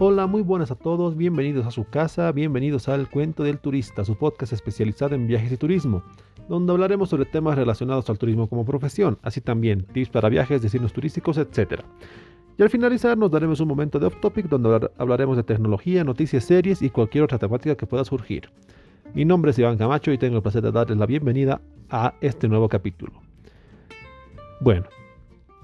Hola, muy buenas a todos, bienvenidos a su casa, bienvenidos al Cuento del Turista, su podcast especializado en viajes y turismo, donde hablaremos sobre temas relacionados al turismo como profesión, así también tips para viajes, destinos turísticos, etc. Y al finalizar nos daremos un momento de off topic donde hablaremos de tecnología, noticias, series y cualquier otra temática que pueda surgir. Mi nombre es Iván Camacho y tengo el placer de darles la bienvenida a este nuevo capítulo. Bueno,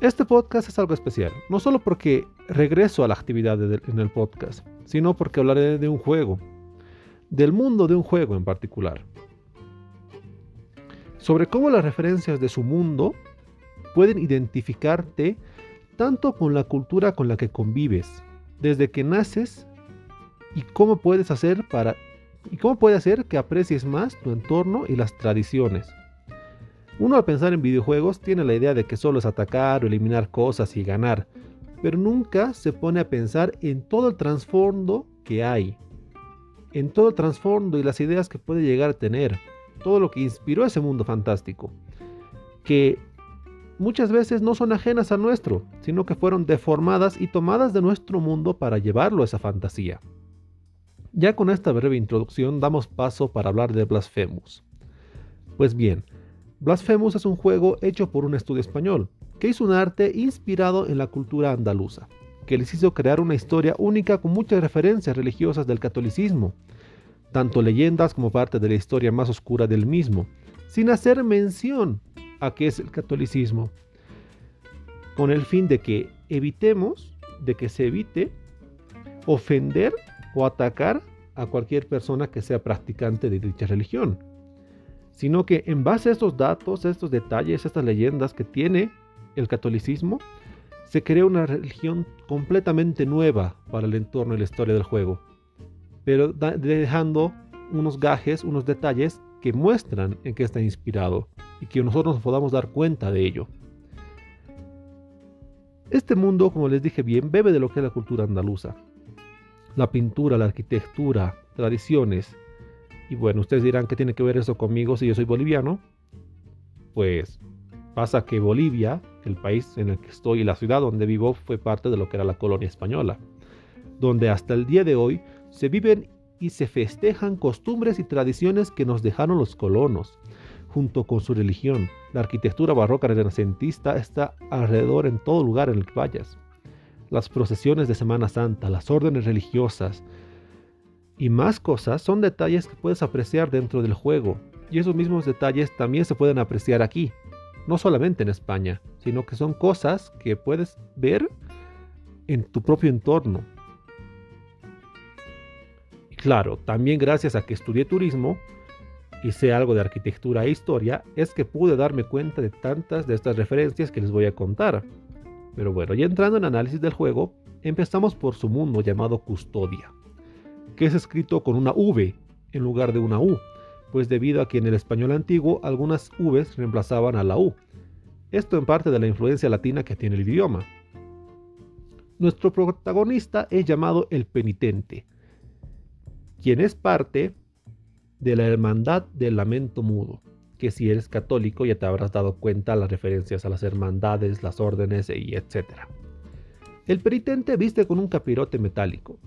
este podcast es algo especial, no solo porque regreso a la actividad en el podcast, sino porque hablaré de un juego, del mundo de un juego en particular, sobre cómo las referencias de su mundo pueden identificarte tanto con la cultura con la que convives, desde que naces y cómo puedes hacer para y cómo puede hacer que aprecies más tu entorno y las tradiciones. Uno al pensar en videojuegos tiene la idea de que solo es atacar o eliminar cosas y ganar, pero nunca se pone a pensar en todo el trasfondo que hay, en todo el trasfondo y las ideas que puede llegar a tener, todo lo que inspiró ese mundo fantástico, que muchas veces no son ajenas a nuestro, sino que fueron deformadas y tomadas de nuestro mundo para llevarlo a esa fantasía. Ya con esta breve introducción damos paso para hablar de Blasphemous. Pues bien, Blasphemous es un juego hecho por un estudio español, que hizo un arte inspirado en la cultura andaluza, que les hizo crear una historia única con muchas referencias religiosas del catolicismo, tanto leyendas como parte de la historia más oscura del mismo, sin hacer mención a qué es el catolicismo, con el fin de que evitemos, de que se evite ofender o atacar a cualquier persona que sea practicante de dicha religión sino que en base a estos datos, estos detalles, estas leyendas que tiene el catolicismo, se crea una religión completamente nueva para el entorno y la historia del juego, pero dejando unos gajes, unos detalles que muestran en qué está inspirado y que nosotros nos podamos dar cuenta de ello. Este mundo, como les dije bien, bebe de lo que es la cultura andaluza. La pintura, la arquitectura, tradiciones, y bueno, ustedes dirán, ¿qué tiene que ver eso conmigo si yo soy boliviano? Pues pasa que Bolivia, el país en el que estoy y la ciudad donde vivo, fue parte de lo que era la colonia española, donde hasta el día de hoy se viven y se festejan costumbres y tradiciones que nos dejaron los colonos, junto con su religión. La arquitectura barroca renacentista está alrededor en todo lugar en el que vayas. Las procesiones de Semana Santa, las órdenes religiosas, y más cosas son detalles que puedes apreciar dentro del juego. Y esos mismos detalles también se pueden apreciar aquí. No solamente en España, sino que son cosas que puedes ver en tu propio entorno. Y claro, también gracias a que estudié turismo y sé algo de arquitectura e historia, es que pude darme cuenta de tantas de estas referencias que les voy a contar. Pero bueno, ya entrando en análisis del juego, empezamos por su mundo llamado Custodia que es escrito con una V en lugar de una U, pues debido a que en el español antiguo algunas Vs reemplazaban a la U. Esto en parte de la influencia latina que tiene el idioma. Nuestro protagonista es llamado el penitente, quien es parte de la hermandad del lamento mudo, que si eres católico ya te habrás dado cuenta las referencias a las hermandades, las órdenes y etc. El penitente viste con un capirote metálico,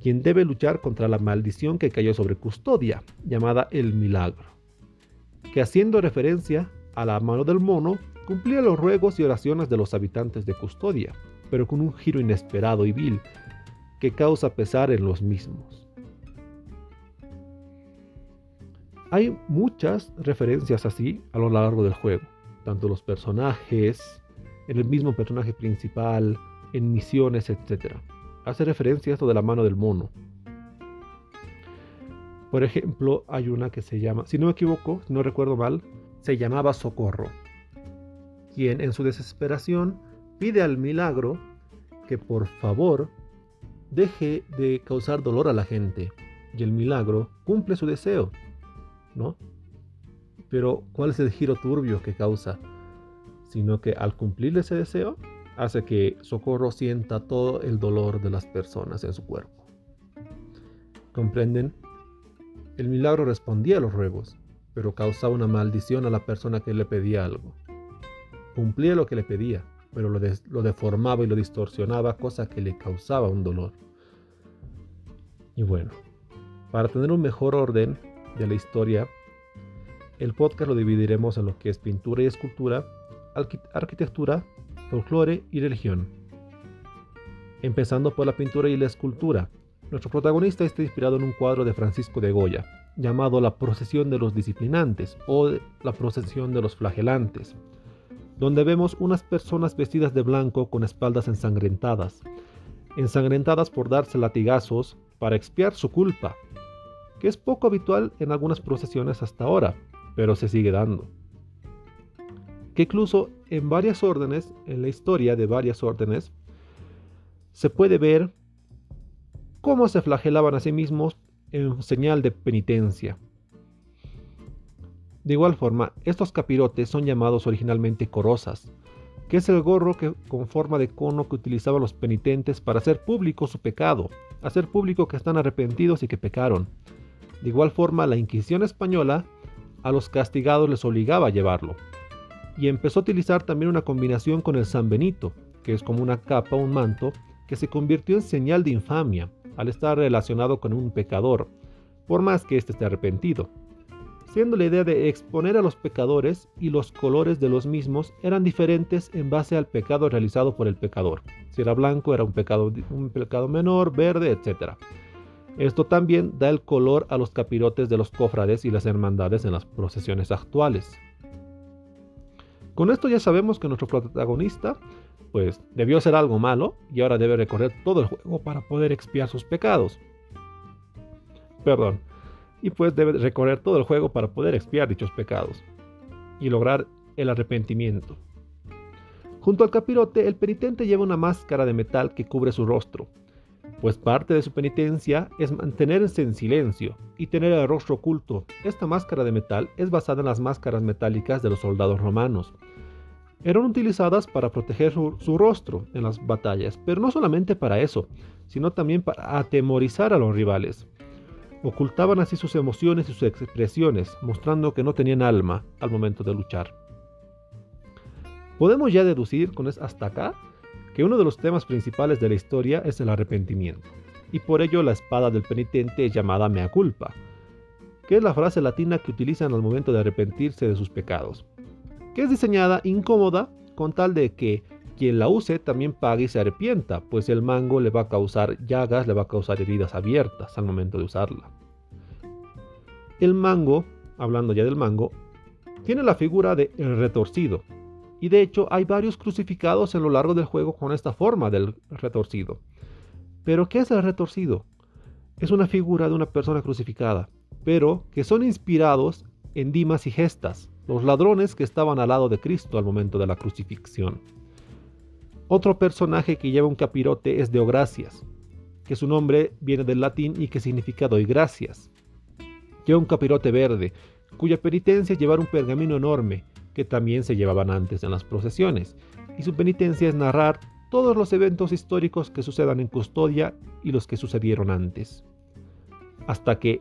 quien debe luchar contra la maldición que cayó sobre Custodia, llamada el Milagro, que haciendo referencia a la mano del mono, cumplía los ruegos y oraciones de los habitantes de Custodia, pero con un giro inesperado y vil que causa pesar en los mismos. Hay muchas referencias así a lo largo del juego, tanto los personajes, en el mismo personaje principal, en misiones, etc hace referencia a esto de la mano del mono. Por ejemplo, hay una que se llama, si no me equivoco, no recuerdo mal, se llamaba Socorro, quien en su desesperación pide al milagro que por favor deje de causar dolor a la gente. Y el milagro cumple su deseo, ¿no? Pero ¿cuál es el giro turbio que causa? Sino que al cumplir ese deseo, hace que Socorro sienta todo el dolor de las personas en su cuerpo. ¿Comprenden? El milagro respondía a los ruegos, pero causaba una maldición a la persona que le pedía algo. Cumplía lo que le pedía, pero lo, deformaba y lo distorsionaba, cosa que le causaba un dolor. Y bueno, para tener un mejor orden de la historia, el podcast lo dividiremos en lo que es pintura y escultura, arquitectura, folclore y religión. Empezando por la pintura y la escultura. Nuestro protagonista está inspirado en un cuadro de Francisco de Goya, llamado La procesión de los disciplinantes o La procesión de los flagelantes, donde vemos unas personas vestidas de blanco con espaldas ensangrentadas, ensangrentadas por darse latigazos para expiar su culpa, que es poco habitual en algunas procesiones hasta ahora, pero se sigue dando. Que incluso en varias órdenes, en la historia de varias órdenes, se puede ver cómo se flagelaban a sí mismos en señal de penitencia. De igual forma, estos capirotes son llamados originalmente corosas, que es el gorro que, con forma de cono que utilizaban los penitentes para hacer público su pecado, hacer público que están arrepentidos y que pecaron. De igual forma, la Inquisición española a los castigados les obligaba a llevarlo. Y empezó a utilizar también una combinación con el San Benito, que es como una capa un manto, que se convirtió en señal de infamia al estar relacionado con un pecador, por más que éste esté arrepentido. Siendo la idea de exponer a los pecadores y los colores de los mismos eran diferentes en base al pecado realizado por el pecador. Si era blanco era un pecado, un pecado menor, verde, etc. Esto también da el color a los capirotes de los cofrades y las hermandades en las procesiones actuales. Con esto ya sabemos que nuestro protagonista pues debió hacer algo malo y ahora debe recorrer todo el juego para poder expiar sus pecados. Perdón. Y pues debe recorrer todo el juego para poder expiar dichos pecados y lograr el arrepentimiento. Junto al capirote, el penitente lleva una máscara de metal que cubre su rostro, pues parte de su penitencia es mantenerse en silencio y tener el rostro oculto. Esta máscara de metal es basada en las máscaras metálicas de los soldados romanos. Eran utilizadas para proteger su, rostro en las batallas, pero no solamente para eso, sino también para atemorizar a los rivales. Ocultaban así sus emociones y sus expresiones, mostrando que no tenían alma al momento de luchar. Podemos ya deducir con hasta acá que uno de los temas principales de la historia es el arrepentimiento, y por ello la espada del penitente es llamada mea culpa, que es la frase latina que utilizan al momento de arrepentirse de sus pecados, que es diseñada incómoda con tal de que quien la use también pague y se arrepienta, pues el mango le va a causar llagas, le va a causar heridas abiertas al momento de usarla. El mango, hablando ya del mango, tiene la figura de el retorcido, y de hecho hay varios crucificados a lo largo del juego con esta forma del retorcido. Pero ¿qué es el retorcido? Es una figura de una persona crucificada, pero que son inspirados en Dimas y Gestas, los ladrones que estaban al lado de Cristo al momento de la crucifixión. Otro personaje que lleva un capirote es Deogracias, que su nombre viene del latín y que significa doy gracias. Lleva un capirote verde, cuya penitencia es llevar un pergamino enorme, que también se llevaban antes en las procesiones, y su penitencia es narrar todos los eventos históricos que sucedan en custodia y los que sucedieron antes, hasta que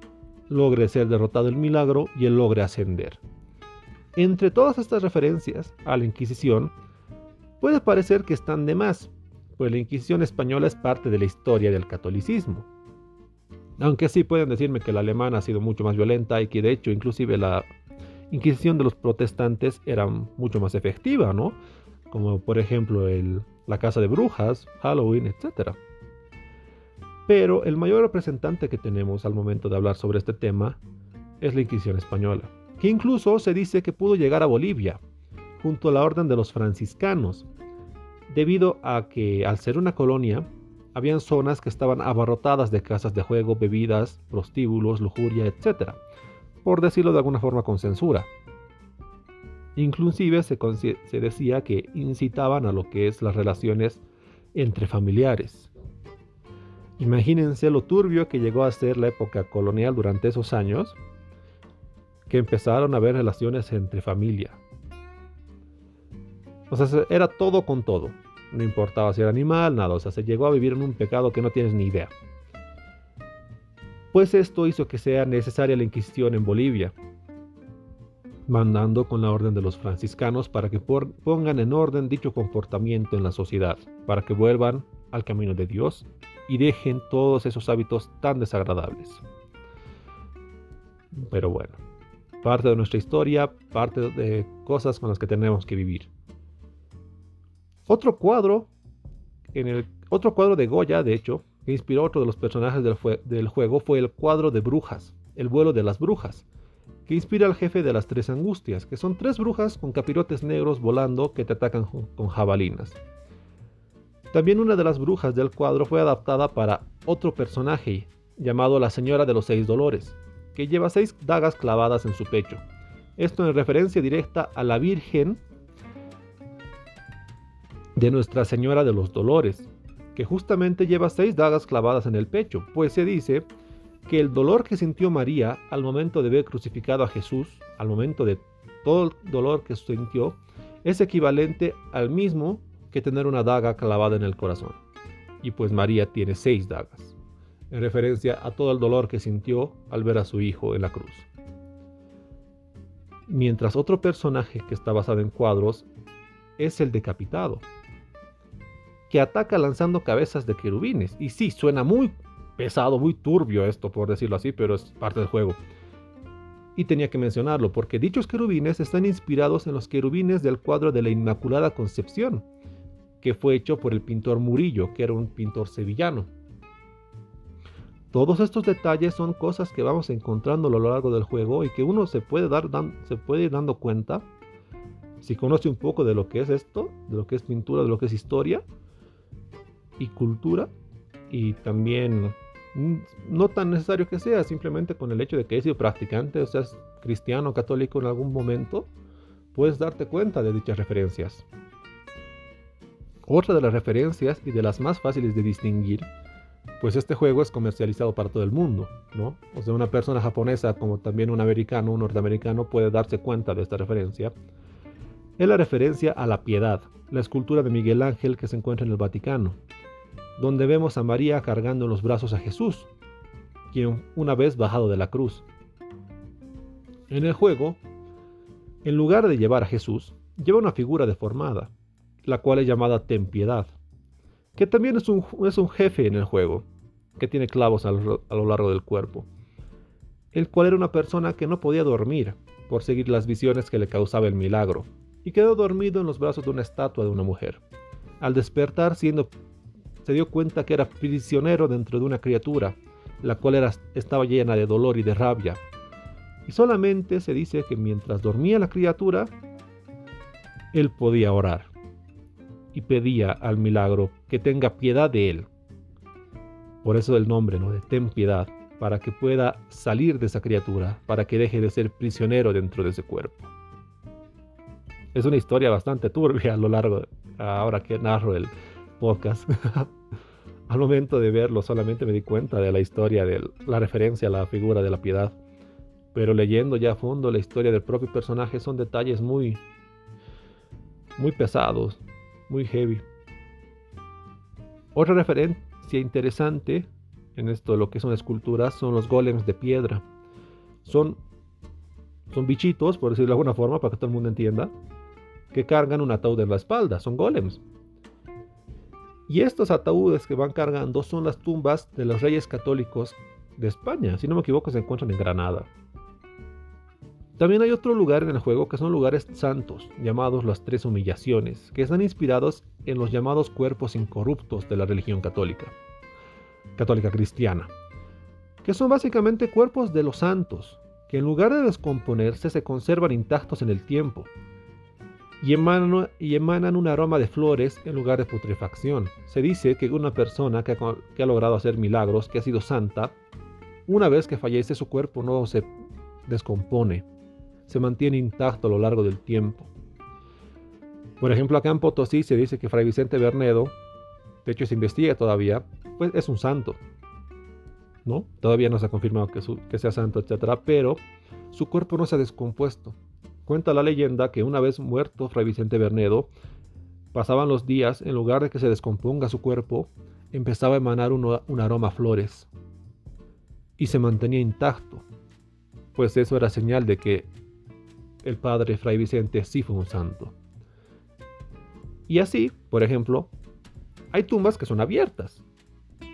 logre ser derrotado el milagro y él logre ascender. Entre todas estas referencias a la Inquisición, puede parecer que están de más, pues la Inquisición española es parte de la historia del catolicismo. Aunque sí pueden decirme que la alemana ha sido mucho más violenta y que de hecho inclusive la Inquisición de los protestantes era mucho más efectiva, ¿no? Como por ejemplo el, la casa de brujas, Halloween, etc. Pero el mayor representante que tenemos al momento de hablar sobre este tema es la Inquisición española, que incluso se dice que pudo llegar a Bolivia, junto a la Orden de los Franciscanos, debido a que al ser una colonia, habían zonas que estaban abarrotadas de casas de juego, bebidas, prostíbulos, lujuria, etc por decirlo de alguna forma con censura. Inclusive se, se decía que incitaban a lo que es las relaciones entre familiares. Imagínense lo turbio que llegó a ser la época colonial durante esos años, que empezaron a haber relaciones entre familia. O sea, era todo con todo. No importaba si era animal, nada. O sea, se llegó a vivir en un pecado que no tienes ni idea pues esto hizo que sea necesaria la Inquisición en Bolivia, mandando con la orden de los franciscanos para que pongan en orden dicho comportamiento en la sociedad, para que vuelvan al camino de Dios y dejen todos esos hábitos tan desagradables. Pero bueno, parte de nuestra historia, parte de cosas con las que tenemos que vivir. Otro cuadro, en el, otro cuadro de Goya, de hecho, que inspiró otro de los personajes del, del juego fue el cuadro de brujas, el vuelo de las brujas, que inspira al jefe de las tres angustias, que son tres brujas con capirotes negros volando que te atacan con jabalinas. También una de las brujas del cuadro fue adaptada para otro personaje llamado la Señora de los Seis Dolores, que lleva seis dagas clavadas en su pecho. Esto en referencia directa a la Virgen de Nuestra Señora de los Dolores, que justamente lleva seis dagas clavadas en el pecho, pues se dice que el dolor que sintió María al momento de ver crucificado a Jesús, al momento de todo el dolor que sintió, es equivalente al mismo que tener una daga clavada en el corazón. Y pues María tiene seis dagas, en referencia a todo el dolor que sintió al ver a su hijo en la cruz. Mientras otro personaje que está basado en cuadros es el decapitado, que ataca lanzando cabezas de querubines. Y sí, suena muy pesado, muy turbio esto, por decirlo así, pero es parte del juego. Y tenía que mencionarlo, porque dichos querubines están inspirados en los querubines del cuadro de la Inmaculada Concepción, que fue hecho por el pintor Murillo, que era un pintor sevillano. Todos estos detalles son cosas que vamos encontrando a lo largo del juego y que uno se puede, dar, se puede ir dando cuenta si conoce un poco de lo que es esto, de lo que es pintura, de lo que es historia y cultura, y también mm, no tan necesario que sea, simplemente con el hecho de que he sido practicante, o seas cristiano católico en algún momento, puedes darte cuenta de dichas referencias. Otra de las referencias y de las más fáciles de distinguir, pues este juego es comercializado para todo el mundo, ¿no? O sea, una persona japonesa como también un americano, un norteamericano puede darse cuenta de esta referencia. Es la referencia a la piedad, la escultura de Miguel Ángel que se encuentra en el Vaticano, donde vemos a María cargando en los brazos a Jesús, quien una vez bajado de la cruz. En el juego, en lugar de llevar a Jesús, lleva una figura deformada, la cual es llamada Ten Piedad, que también es un, es un jefe en el juego, que tiene clavos a lo, a lo largo del cuerpo, el cual era una persona que no podía dormir por seguir las visiones que le causaba el milagro, y quedó dormido en los brazos de una estatua de una mujer. Al despertar, siendo, se dio cuenta que era prisionero dentro de una criatura, la cual era, estaba llena de dolor y de rabia. Y solamente se dice que mientras dormía la criatura, él podía orar y pedía al milagro que tenga piedad de él. Por eso el nombre, ¿no? De ten piedad, para que pueda salir de esa criatura, para que deje de ser prisionero dentro de ese cuerpo. Es una historia bastante turbia a lo largo, ahora que narro el podcast. al momento de verlo solamente me di cuenta de la historia, de la referencia a la figura de la piedad. Pero leyendo ya a fondo la historia del propio personaje son detalles muy, muy pesados, muy heavy. Otra referencia interesante en esto lo que son esculturas son los golems de piedra. Son, son bichitos, por decirlo de alguna forma, para que todo el mundo entienda, que cargan un ataúd en la espalda. Son golems. Y estos ataúdes que van cargando son las tumbas de los reyes católicos de España. Si no me equivoco, se encuentran en Granada. También hay otro lugar en el juego que son lugares santos, llamados las tres humillaciones, que están inspirados en los llamados cuerpos incorruptos de la religión católica, católica cristiana, que son básicamente cuerpos de los santos, que en lugar de descomponerse se conservan intactos en el tiempo, y emanan, y emanan un aroma de flores en lugar de putrefacción. Se dice que una persona que ha, logrado hacer milagros, que ha sido santa, una vez que fallece su cuerpo no se descompone, se mantiene intacto a lo largo del tiempo. Por ejemplo, acá en Potosí se dice que Fray Vicente Bernedo, de hecho se investiga todavía, pues es un santo. ¿no? Todavía no se ha confirmado que, que sea santo, etc. Pero su cuerpo no se ha descompuesto. Cuenta la leyenda que una vez muerto Fray Vicente Bernedo, pasaban los días, en lugar de que se descomponga su cuerpo, empezaba a emanar un, un aroma a flores. Y se mantenía intacto. Pues eso era señal de que el padre Fray Vicente sí fue un santo. Y así, por ejemplo, hay tumbas que son abiertas.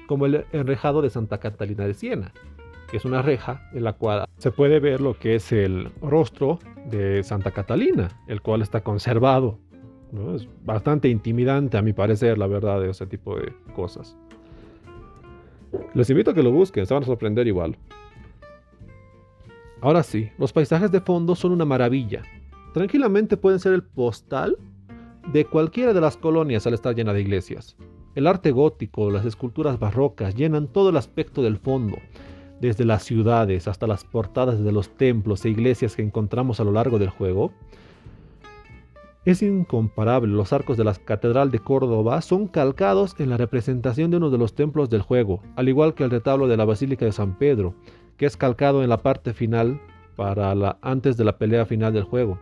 como el enrejado de Santa Catalina de Siena, que es una reja en la cual se puede ver lo que es el rostro de Santa Catalina, el cual está conservado. Es bastante intimidante a mi parecer, la verdad, de ese tipo de cosas. Les invito a que lo busquen, se van a sorprender igual. Ahora sí, los paisajes de fondo son una maravilla. Tranquilamente pueden ser el postal de cualquiera de las colonias al estar llena de iglesias. El arte gótico, las esculturas barrocas llenan todo el aspecto del fondo, desde las ciudades hasta las portadas de los templos e iglesias que encontramos a lo largo del juego. Es incomparable, los arcos de la Catedral de Córdoba son calcados en la representación de uno de los templos del juego, al igual que el retablo de la Basílica de San Pedro, que es calcado en la parte final para la, antes de la pelea final del juego.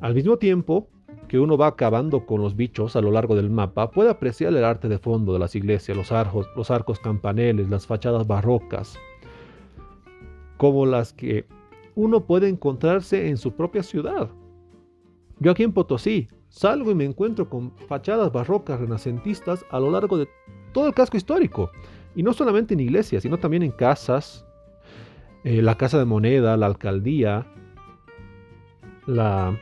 Al mismo tiempo que uno va acabando con los bichos a lo largo del mapa, puede apreciar el arte de fondo de las iglesias, los arcos, los arcos campaneles, las fachadas barrocas, como las que uno puede encontrarse en su propia ciudad. Yo aquí en Potosí salgo y me encuentro con fachadas barrocas renacentistas a lo largo de todo el casco histórico. Y no solamente en iglesias, sino también en casas, eh, la Casa de Moneda, la alcaldía, la,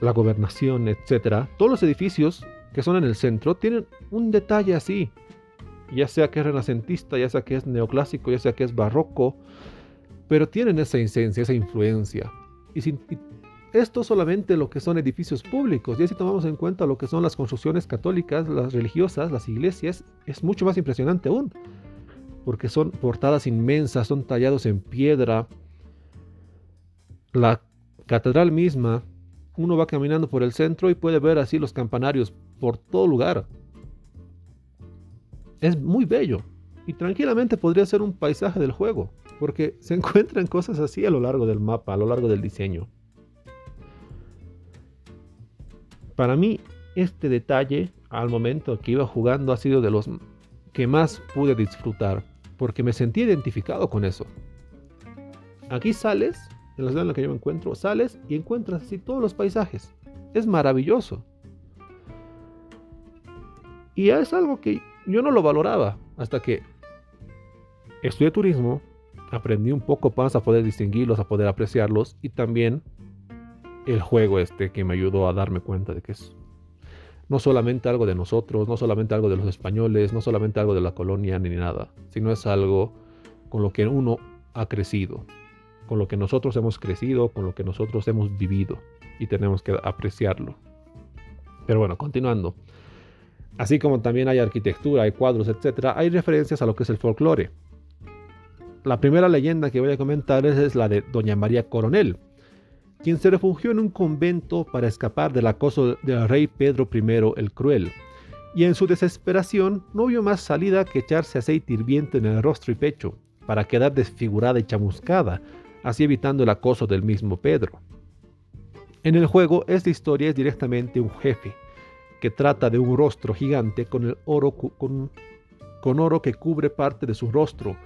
la gobernación, etc. Todos los edificios que son en el centro tienen un detalle así. Ya sea que es renacentista, ya sea que es neoclásico, ya sea que es barroco, pero tienen esa esencia, esa influencia. Y, esto solamente lo que son edificios públicos. Y si tomamos en cuenta lo que son las construcciones católicas, las religiosas, las iglesias, es mucho más impresionante aún porque son portadas inmensas, son tallados en piedra. La catedral misma, uno va caminando por el centro y puede ver así los campanarios por todo lugar. Es muy bello y tranquilamente podría ser un paisaje del juego, porque se encuentran cosas así a lo largo del mapa, a lo largo del diseño. Para mí, este detalle, al momento que iba jugando, ha sido de los que más pude disfrutar porque me sentí identificado con eso. Aquí sales, en la ciudad en la que yo me encuentro, sales y encuentras así todos los paisajes. Es maravilloso. Y es algo que yo no lo valoraba hasta que estudié turismo, aprendí un poco más a poder distinguirlos, a poder apreciarlos y también el juego este que me ayudó a darme cuenta de que es no solamente algo de nosotros, no solamente algo de los españoles, no solamente algo de la colonia ni nada, sino es algo con lo que uno ha crecido, con lo que nosotros hemos crecido, con lo que nosotros hemos vivido y tenemos que apreciarlo. Pero bueno, continuando. Así como también hay arquitectura, hay cuadros, etc., hay referencias a lo que es el folclore. La primera leyenda que voy a comentar es la de Doña María Coronel, quien se refugió en un convento para escapar del acoso del rey Pedro I el Cruel, y en su desesperación no vio más salida que echarse aceite hirviente en el rostro y pecho, para quedar desfigurada y chamuscada, así evitando el acoso del mismo Pedro. En el juego, esta historia es directamente un jefe, que trata de un rostro gigante con, oro, que cubre parte de su rostro,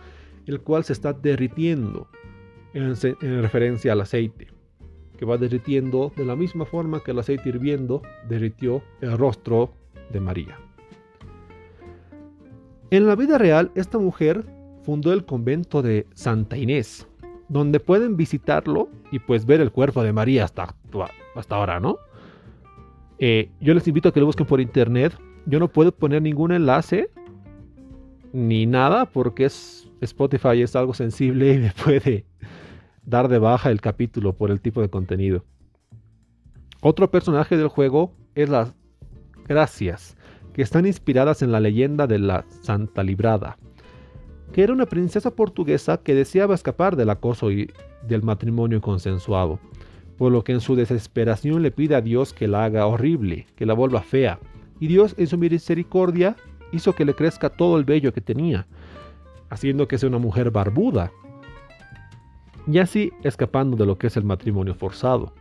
el cual se está derritiendo en referencia al aceite que va derritiendo de la misma forma que el aceite hirviendo derritió el rostro de María. En la vida real, esta mujer fundó el convento de Santa Inés, donde pueden visitarlo y pues ver el cuerpo de María hasta, hasta ahora, ¿no? Eh, yo les invito a que lo busquen por internet. Yo no puedo poner ningún enlace ni nada porque es Spotify es algo sensible y me puede dar de baja el capítulo por el tipo de contenido. Otro personaje del juego es las Gracias, que están inspiradas en la leyenda de la Santa Librada, que era una princesa portuguesa que deseaba escapar del acoso y del matrimonio consensuado, por lo que en su desesperación le pide a Dios que la haga horrible, que la vuelva fea, y Dios en su misericordia hizo que le crezca todo el vello que tenía, haciendo que sea una mujer barbuda, y así escapando de lo que es el matrimonio forzado.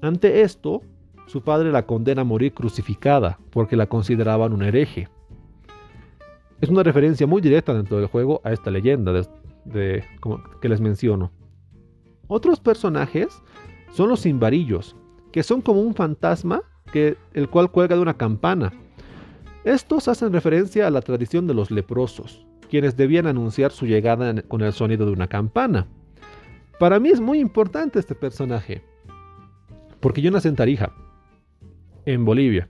Ante esto, su padre la condena a morir crucificada porque la consideraban un hereje. Es una referencia muy directa dentro del juego a esta leyenda de, que les menciono. Otros personajes son los simbarillos, que son como un fantasma que, el cual cuelga de una campana. Estos hacen referencia a la tradición de los leprosos, quienes debían anunciar su llegada con el sonido de una campana. Para mí es muy importante este personaje, porque yo nací en Tarija, en Bolivia.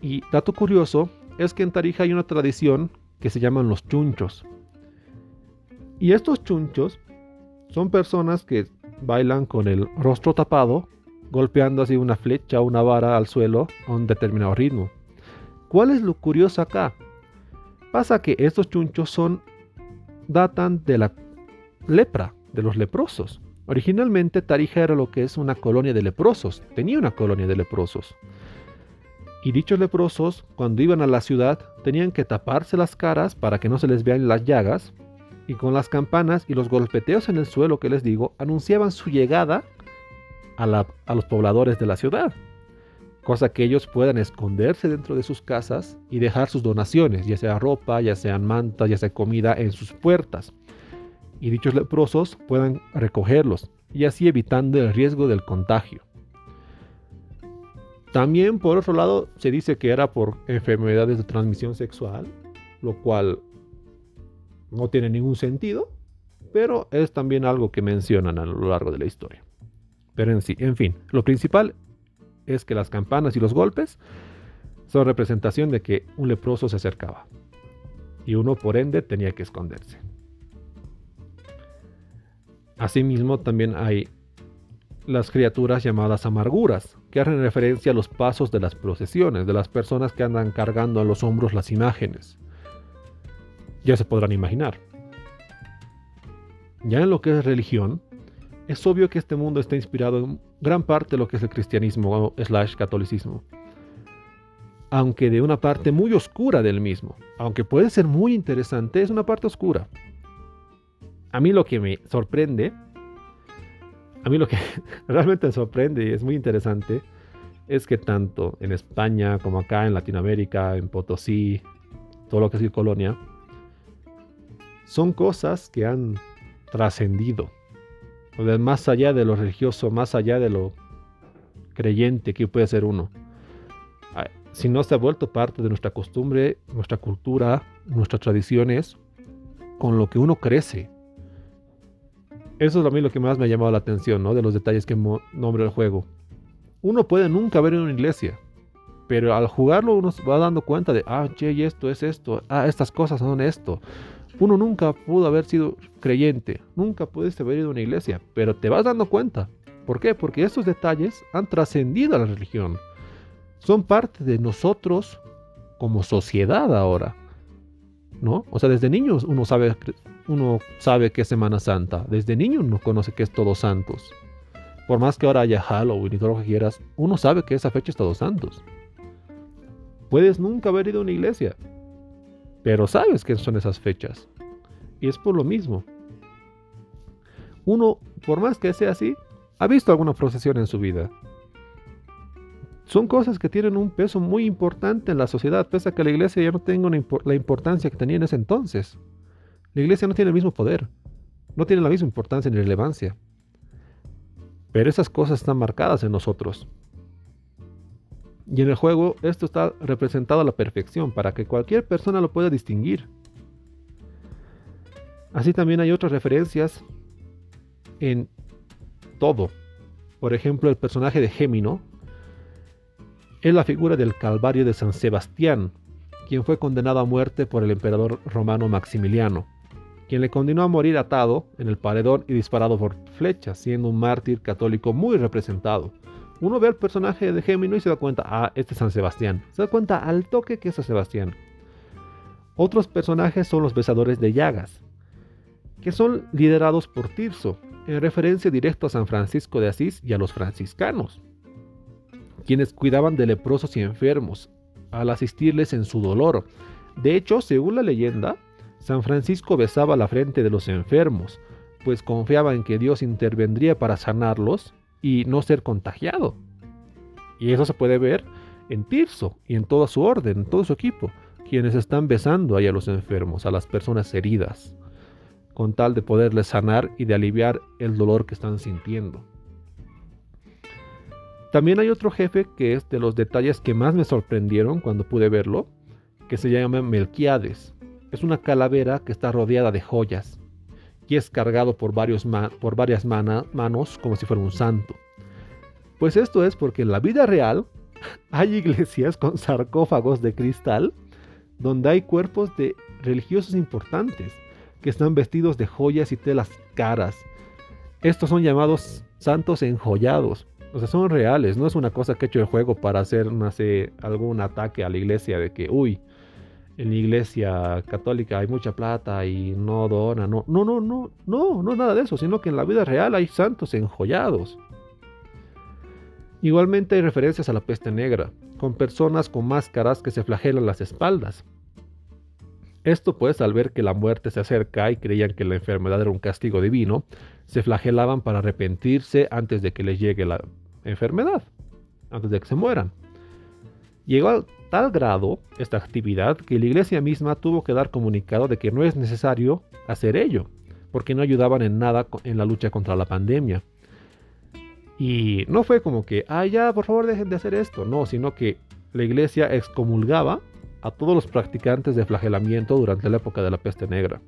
Y dato curioso es que en Tarija hay una tradición que se llaman los chunchos. Y estos chunchos son personas que bailan con el rostro tapado, golpeando así una flecha o una vara al suelo a un determinado ritmo. ¿Cuál es lo curioso acá? Pasa que estos chunchos son datan de la lepra, de los leprosos. Originalmente Tarija era lo que es una colonia de leprosos, tenía una colonia de leprosos. Y dichos leprosos, cuando iban a la ciudad, tenían que taparse las caras para que no se les vean las llagas, y con las campanas y los golpeteos en el suelo que les digo, anunciaban su llegada a, los pobladores de la ciudad, cosa que ellos puedan esconderse dentro de sus casas y dejar sus donaciones, ya sea ropa, ya sean mantas, ya sea comida, en sus puertas, y dichos leprosos puedan recogerlos, y así evitando el riesgo del contagio. También, por otro lado, se dice que era por enfermedades de transmisión sexual, lo cual no tiene ningún sentido, pero es también algo que mencionan a lo largo de la historia. Pero en sí, en fin, lo principal es que las campanas y los golpes son representación de que un leproso se acercaba y uno por ende tenía que esconderse. Asimismo, también hay las criaturas llamadas amarguras, que hacen referencia a los pasos de las procesiones, de las personas que andan cargando a los hombros las imágenes. Ya se podrán imaginar. Ya en lo que es religión, es obvio que este mundo está inspirado en gran parte de lo que es el cristianismo slash catolicismo. Aunque de una parte muy oscura del mismo. Aunque puede ser muy interesante, es una parte oscura. A mí lo que me sorprende a mí lo que realmente me sorprende y es muy interesante es que tanto en España como acá en Latinoamérica, en Potosí, todo lo que es colonia, son cosas que han trascendido. más allá de lo religioso, más allá de lo creyente que puede ser uno. Si no se ha vuelto parte de nuestra costumbre, nuestra cultura, nuestras tradiciones, con lo que uno crece, eso es a mí lo que más me ha llamado la atención, ¿no? De los detalles que nombra el juego. Uno puede nunca ver en una iglesia, pero al jugarlo uno va dando cuenta de, ah, che, esto es esto, ah, estas cosas son esto. Uno nunca pudo haber sido creyente, nunca pudiste haber ido a una iglesia, pero te vas dando cuenta. ¿Por qué? Porque estos detalles han trascendido a la religión. Son parte de nosotros como sociedad ahora. ¿No? O sea, desde niños uno sabe uno sabe que es Semana Santa. Desde niño uno conoce que es Todos Santos. Por más que ahora haya Halloween y todo lo que quieras, uno sabe que esa fecha es Todos Santos. Puedes nunca haber ido a una iglesia, pero sabes que son esas fechas. Y es por lo mismo. Uno, por más que sea así, ha visto alguna procesión en su vida. Son cosas que tienen un peso muy importante en la sociedad, pese a que la iglesia ya no tenga la importancia que tenía en ese entonces. La iglesia no tiene el mismo poder, no tiene la misma importancia ni relevancia. Pero esas cosas están marcadas en nosotros. Y en el juego esto está representado a la perfección para que cualquier persona lo pueda distinguir. Así también hay otras referencias en todo. Por ejemplo, el personaje de Gémino es la figura del Calvario de San Sebastián, quien fue condenado a muerte por el emperador romano Maximiliano quien le condenó a morir atado en el paredón y disparado por flechas, siendo un mártir católico muy representado. Uno ve al personaje de Gémino y se da cuenta, ah, este es San Sebastián. Se da cuenta al toque que es San Sebastián. Otros personajes son los besadores de llagas, que son liderados por Tirso, en referencia directa a San Francisco de Asís y a los franciscanos, quienes cuidaban de leprosos y enfermos, al asistirles en su dolor. De hecho, según la leyenda, San Francisco besaba la frente de los enfermos, pues confiaba en que Dios intervendría para sanarlos y no ser contagiado. Y eso se puede ver en Tirso y en toda su orden, en todo su equipo, quienes están besando ahí a los enfermos, a las personas heridas, con tal de poderles sanar y de aliviar el dolor que están sintiendo. También hay otro jefe que es de los detalles que más me sorprendieron cuando pude verlo, que se llama Melquiades. Es una calavera que está rodeada de joyas y es cargado por, varios por varias manos como si fuera un santo. Pues esto es porque en la vida real hay iglesias con sarcófagos de cristal donde hay cuerpos de religiosos importantes que están vestidos de joyas y telas caras. Estos son llamados santos enjollados. O sea, son reales, no es una cosa que he hecho el juego para hacer no algún ataque a la iglesia de que, uy, en la iglesia católica hay mucha plata y no dona. No, no, no, no, no, no es nada de eso, sino que en la vida real hay santos enjollados. Igualmente hay referencias a la peste negra, con personas con máscaras que se flagelan las espaldas. Esto pues al ver que la muerte se acerca y creían que la enfermedad era un castigo divino, se flagelaban para arrepentirse antes de que les llegue la enfermedad, antes de que se mueran. Llegó tal grado esta actividad que la iglesia misma tuvo que dar comunicado de que no es necesario hacer ello, porque no ayudaban en nada en la lucha contra la pandemia. Y no fue como que, ah, ya, por favor, dejen de hacer esto. No, sino que la iglesia excomulgaba a todos los practicantes de flagelamiento durante la época de la peste negra.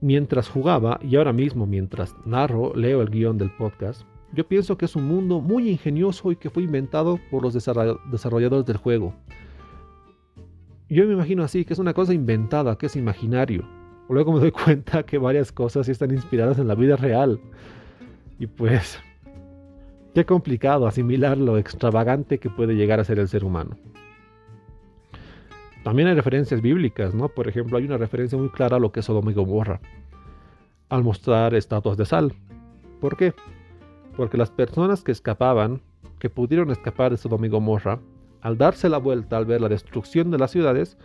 Mientras jugaba, y ahora mismo mientras narro, leo el guion del podcast, yo pienso que es un mundo muy ingenioso y que fue inventado por los desarrolladores del juego. Yo me imagino así, que es una cosa inventada, que es imaginario. Luego me doy cuenta que varias cosas están inspiradas en la vida real. Y pues, qué complicado asimilar lo extravagante que puede llegar a ser el ser humano. También hay referencias bíblicas, ¿no? Por ejemplo, hay una referencia muy clara a lo que es Sodoma y Gomorra, al mostrar estatuas de sal. ¿Por qué? Porque las personas que escapaban, que pudieron escapar de Sodoma y Gomorra, al darse la vuelta al ver la destrucción de las ciudades,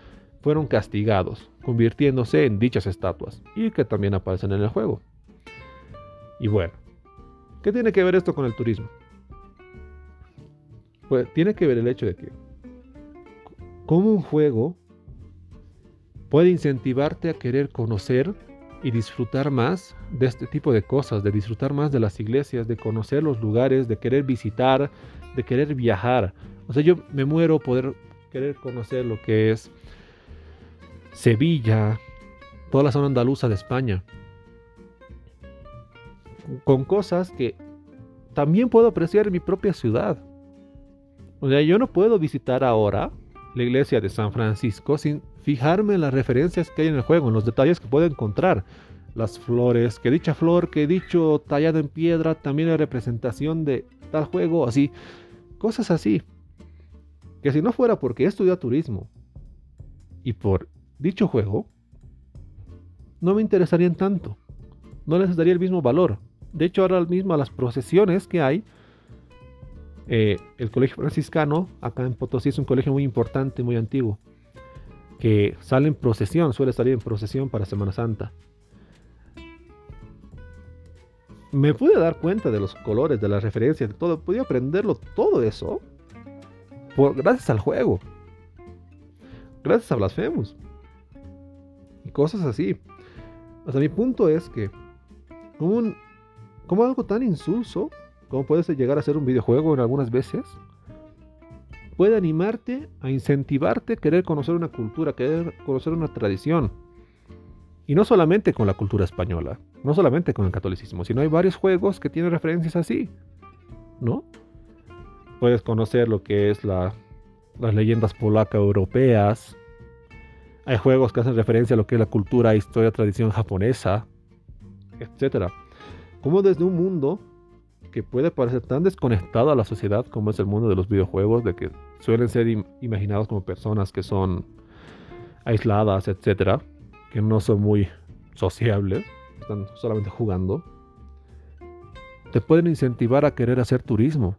fueron castigados, convirtiéndose en dichas estatuas, y que también aparecen en el juego. Y bueno, ¿qué tiene que ver esto con el turismo? Pues tiene que ver el hecho de que, como un juego puede incentivarte a querer conocer y disfrutar más de este tipo de cosas, de disfrutar más de las iglesias, de conocer los lugares, de querer visitar, de querer viajar. O sea, yo me muero poder querer conocer lo que es Sevilla, toda la zona andaluza de España. Con cosas que también puedo apreciar en mi propia ciudad. O sea, yo no puedo visitar ahora la iglesia de San Francisco sin fijarme en las referencias que hay en el juego, en los detalles que puedo encontrar. Las flores, que dicha flor, que dicho tallado en piedra, también la representación de tal juego, así. Cosas así. Que si no fuera porque he estudiado turismo y por dicho juego, no me interesarían tanto. No les daría el mismo valor. De hecho, ahora mismo a las procesiones que hay, eh, el colegio franciscano, acá en Potosí, es un colegio muy importante, muy antiguo, que sale en procesión, suele salir en procesión para Semana Santa. Me pude dar cuenta de los colores, de las referencias, de todo. Podía aprenderlo todo eso por, gracias al juego. Gracias a Blasphemous cosas así. O sea, mi punto es que, como, como algo tan insulso, como puede llegar a ser un videojuego en algunas veces, puede animarte a incentivarte a querer conocer una cultura, querer conocer una tradición. Y no solamente con la cultura española, no solamente con el catolicismo, sino hay varios juegos que tienen referencias así, ¿no? Puedes conocer lo que es la, las leyendas polacas europeas, hay juegos que hacen referencia a lo que es la cultura, historia, tradición japonesa, etc. Como desde un mundo que puede parecer tan desconectado a la sociedad como es el mundo de los videojuegos, de que suelen ser imaginados como personas que son aisladas, etc., que no son muy sociables, están solamente jugando, te pueden incentivar a querer hacer turismo.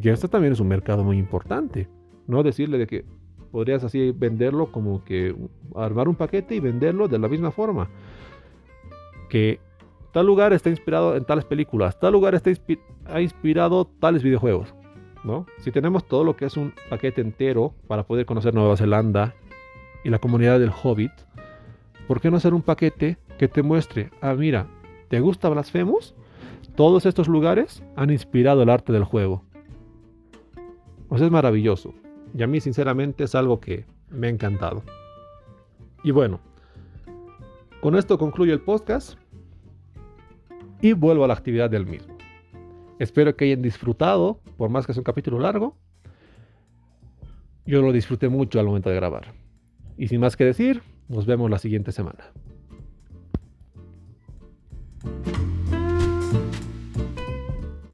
Y esto también es un mercado muy importante. No decirle de que podrías así venderlo como que armar un paquete y venderlo de la misma forma. Que tal lugar está inspirado en tales películas, tal lugar está ha inspirado tales videojuegos. ¿no? Si tenemos todo lo que es un paquete entero para poder conocer Nueva Zelanda y la comunidad del Hobbit, ¿por qué no hacer un paquete que te muestre, ah, mira, ¿te gusta Blasphemous? Todos estos lugares han inspirado el arte del juego. Pues es maravilloso. Y a mí sinceramente es algo que me ha encantado. Y bueno, con esto concluyo el podcast y vuelvo a la actividad del mismo. Espero que hayan disfrutado, por más que es un capítulo largo. Yo lo disfruté mucho al momento de grabar. Y sin más que decir, nos vemos la siguiente semana.